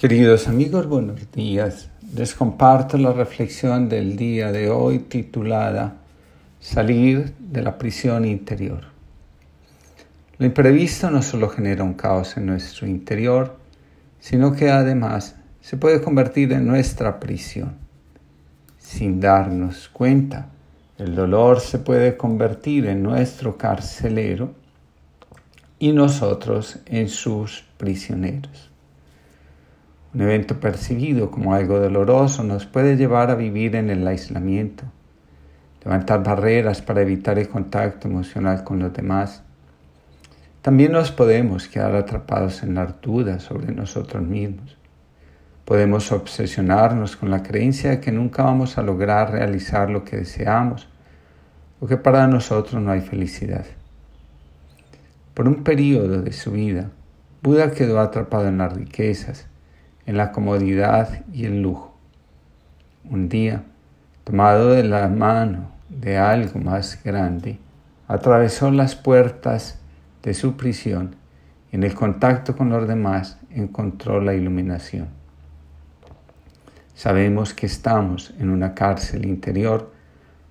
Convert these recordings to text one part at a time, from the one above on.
Queridos amigos, buenos días. Les comparto la reflexión del día de hoy titulada Salir de la prisión interior. Lo imprevisto no solo genera un caos en nuestro interior, sino que además se puede convertir en nuestra prisión. Sin darnos cuenta, el dolor se puede convertir en nuestro carcelero y nosotros en sus prisioneros. Un evento percibido como algo doloroso nos puede llevar a vivir en el aislamiento, levantar barreras para evitar el contacto emocional con los demás. También nos podemos quedar atrapados en la duda sobre nosotros mismos. Podemos obsesionarnos con la creencia de que nunca vamos a lograr realizar lo que deseamos o que para nosotros no hay felicidad. Por un periodo de su vida, Buda quedó atrapado en las riquezas, en la comodidad y el lujo. Un día, tomado de la mano de algo más grande, atravesó las puertas de su prisión y en el contacto con los demás encontró la iluminación. Sabemos que estamos en una cárcel interior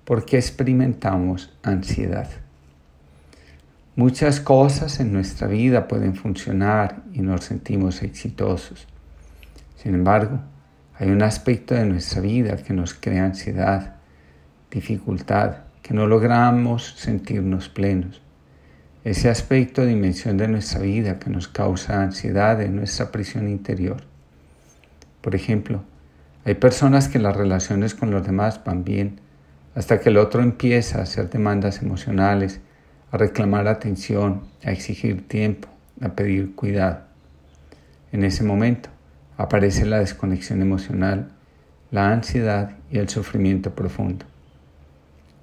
porque experimentamos ansiedad. Muchas cosas en nuestra vida pueden funcionar y nos sentimos exitosos sin embargo, hay un aspecto de nuestra vida que nos crea ansiedad, dificultad, que no logramos sentirnos plenos. Ese aspecto, dimensión de nuestra vida que nos causa ansiedad en nuestra prisión interior. Por ejemplo, hay personas que las relaciones con los demás van bien hasta que el otro empieza a hacer demandas emocionales, a reclamar atención, a exigir tiempo, a pedir cuidado. En ese momento, aparece la desconexión emocional, la ansiedad y el sufrimiento profundo.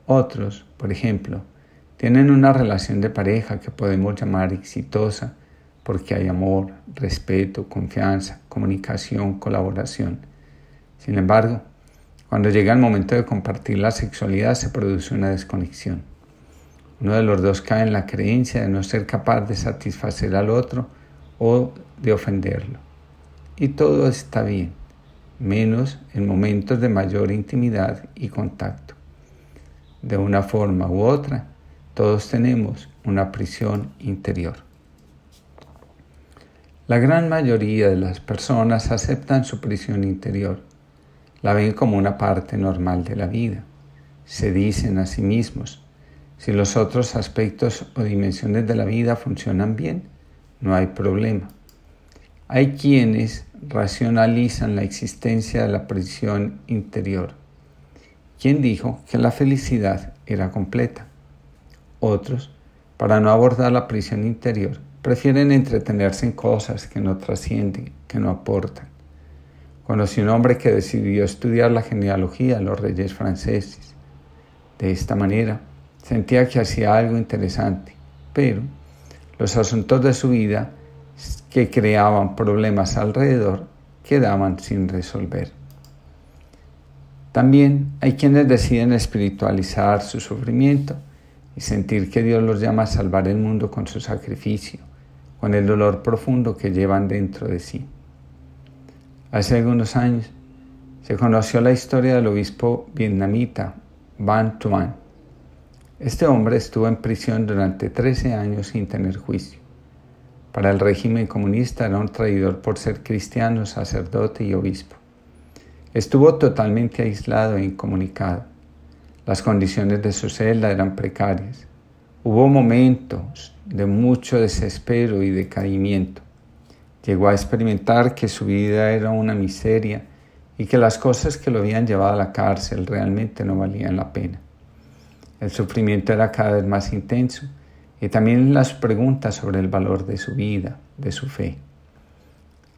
Otros, por ejemplo, tienen una relación de pareja que podemos llamar exitosa porque hay amor, respeto, confianza, comunicación, colaboración. Sin embargo, cuando llega el momento de compartir la sexualidad se produce una desconexión. Uno de los dos cae en la creencia de no ser capaz de satisfacer al otro o de ofenderlo y todo está bien, menos en momentos de mayor intimidad y contacto. De una forma u otra, todos tenemos una prisión interior. La gran mayoría de las personas aceptan su prisión interior, la ven como una parte normal de la vida. Se dicen a sí mismos, si los otros aspectos o dimensiones de la vida funcionan bien, no hay problema. Hay quienes racionalizan la existencia de la prisión interior. ¿Quién dijo que la felicidad era completa? Otros, para no abordar la prisión interior, prefieren entretenerse en cosas que no trascienden, que no aportan. Conocí un hombre que decidió estudiar la genealogía de los reyes franceses. De esta manera, sentía que hacía algo interesante, pero los asuntos de su vida que creaban problemas alrededor quedaban sin resolver. También hay quienes deciden espiritualizar su sufrimiento y sentir que Dios los llama a salvar el mundo con su sacrificio, con el dolor profundo que llevan dentro de sí. Hace algunos años se conoció la historia del obispo vietnamita Van Tuan. Este hombre estuvo en prisión durante 13 años sin tener juicio. Para el régimen comunista era un traidor por ser cristiano, sacerdote y obispo. Estuvo totalmente aislado e incomunicado. Las condiciones de su celda eran precarias. Hubo momentos de mucho desespero y decaimiento. Llegó a experimentar que su vida era una miseria y que las cosas que lo habían llevado a la cárcel realmente no valían la pena. El sufrimiento era cada vez más intenso y también las preguntas sobre el valor de su vida, de su fe.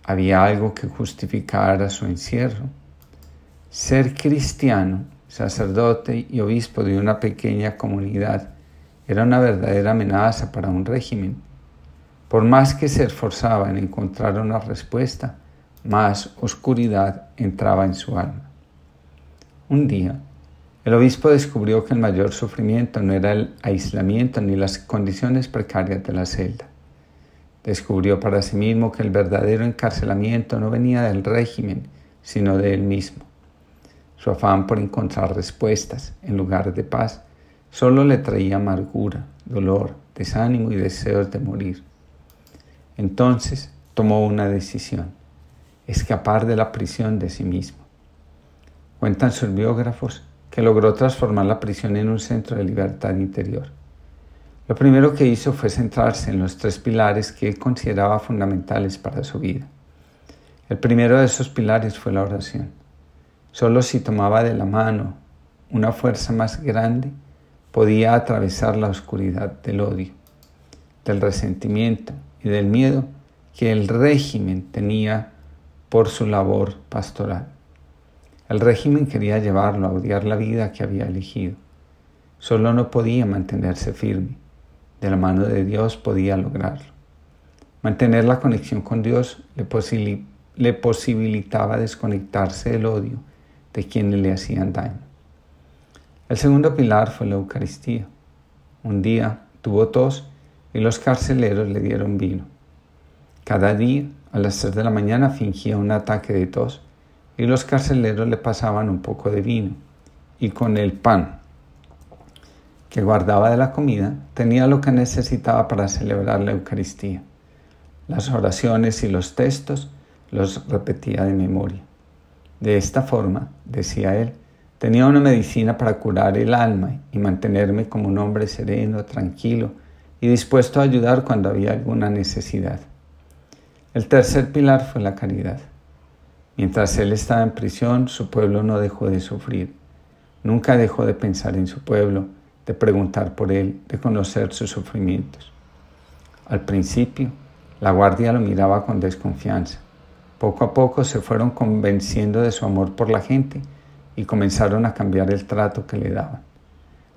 ¿Había algo que justificara su encierro? Ser cristiano, sacerdote y obispo de una pequeña comunidad era una verdadera amenaza para un régimen. Por más que se esforzaba en encontrar una respuesta, más oscuridad entraba en su alma. Un día, el obispo descubrió que el mayor sufrimiento no era el aislamiento ni las condiciones precarias de la celda, descubrió para sí mismo que el verdadero encarcelamiento no venía del régimen, sino de él mismo. Su afán por encontrar respuestas en lugar de paz solo le traía amargura, dolor, desánimo y deseos de morir. Entonces tomó una decisión, escapar de la prisión de sí mismo. Cuentan sus biógrafos que logró transformar la prisión en un centro de libertad interior. Lo primero que hizo fue centrarse en los tres pilares que él consideraba fundamentales para su vida. El primero de esos pilares fue la oración. Solo si tomaba de la mano una fuerza más grande, podía atravesar la oscuridad del odio, del resentimiento y del miedo que el régimen tenía por su labor pastoral. El régimen quería llevarlo a odiar la vida que había elegido. Solo no podía mantenerse firme. De la mano de Dios podía lograrlo. Mantener la conexión con Dios le, posibilitaba desconectarse del odio de quienes le hacían daño. El segundo pilar fue la Eucaristía. Un día tuvo tos y los carceleros le dieron vino. Cada día, a las 3 de la mañana, fingía un ataque de tos y los carceleros le pasaban un poco de vino y con el pan que guardaba de la comida tenía lo que necesitaba para celebrar la Eucaristía. Las oraciones y los textos los repetía de memoria. De esta forma, decía él, tenía una medicina para curar el alma y mantenerme como un hombre sereno, tranquilo y dispuesto a ayudar cuando había alguna necesidad. El tercer pilar fue la caridad. Mientras él estaba en prisión, su pueblo no dejó de sufrir. Nunca dejó de pensar en su pueblo, de preguntar por él, de conocer sus sufrimientos. Al principio, la guardia lo miraba con desconfianza. Poco a poco se fueron convenciendo de su amor por la gente y comenzaron a cambiar el trato que le daban.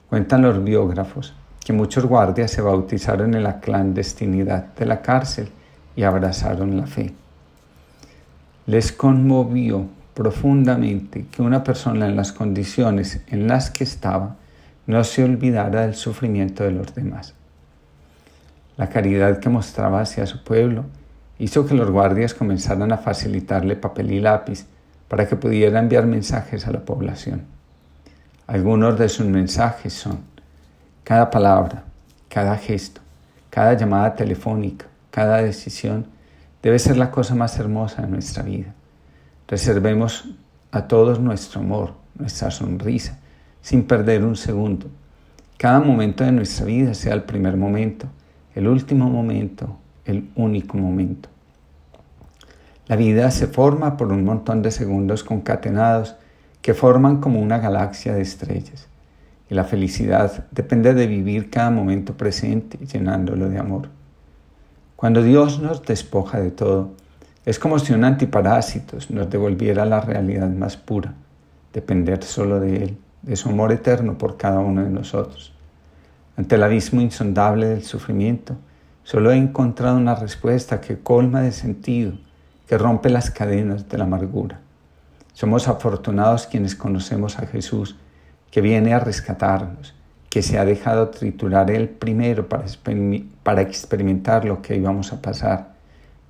Cuentan los biógrafos que muchos guardias se bautizaron en la clandestinidad de la cárcel y abrazaron la fe. Les conmovió profundamente que una persona en las condiciones en las que estaba no se olvidara del sufrimiento de los demás. La caridad que mostraba hacia su pueblo hizo que los guardias comenzaran a facilitarle papel y lápiz para que pudiera enviar mensajes a la población. Algunos de sus mensajes son cada palabra, cada gesto, cada llamada telefónica, cada decisión debe ser la cosa más hermosa de nuestra vida. Reservemos a todos nuestro amor, nuestra sonrisa, sin perder un segundo. Cada momento de nuestra vida sea el primer momento, el último momento, el único momento. La vida se forma por un montón de segundos concatenados que forman como una galaxia de estrellas. Y la felicidad depende de vivir cada momento presente llenándolo de amor. Cuando Dios nos despoja de todo, es como si un antiparásitos nos devolviera la realidad más pura, depender solo de Él, de su amor eterno por cada uno de nosotros. Ante el abismo insondable del sufrimiento, solo he encontrado una respuesta que colma de sentido, que rompe las cadenas de la amargura. Somos afortunados quienes conocemos a Jesús, que viene a rescatarnos, que se ha dejado triturar él primero para, para experimentar lo que íbamos a pasar,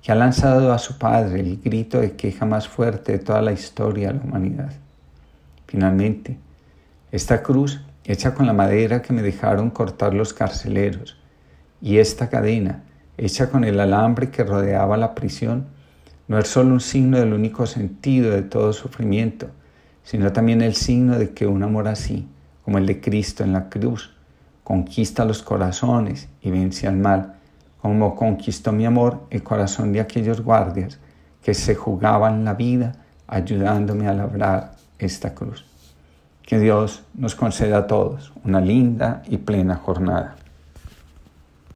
que ha lanzado a su Padre el grito de queja más fuerte de toda la historia de la humanidad. Finalmente, esta cruz, hecha con la madera que me dejaron cortar los carceleros, y esta cadena, hecha con el alambre que rodeaba la prisión, no es solo un signo del único sentido de todo sufrimiento, sino también el signo de que un amor así, como el de Cristo en la cruz, conquista los corazones y vence al mal, como conquistó mi amor el corazón de aquellos guardias que se jugaban la vida ayudándome a labrar esta cruz. Que Dios nos conceda a todos una linda y plena jornada.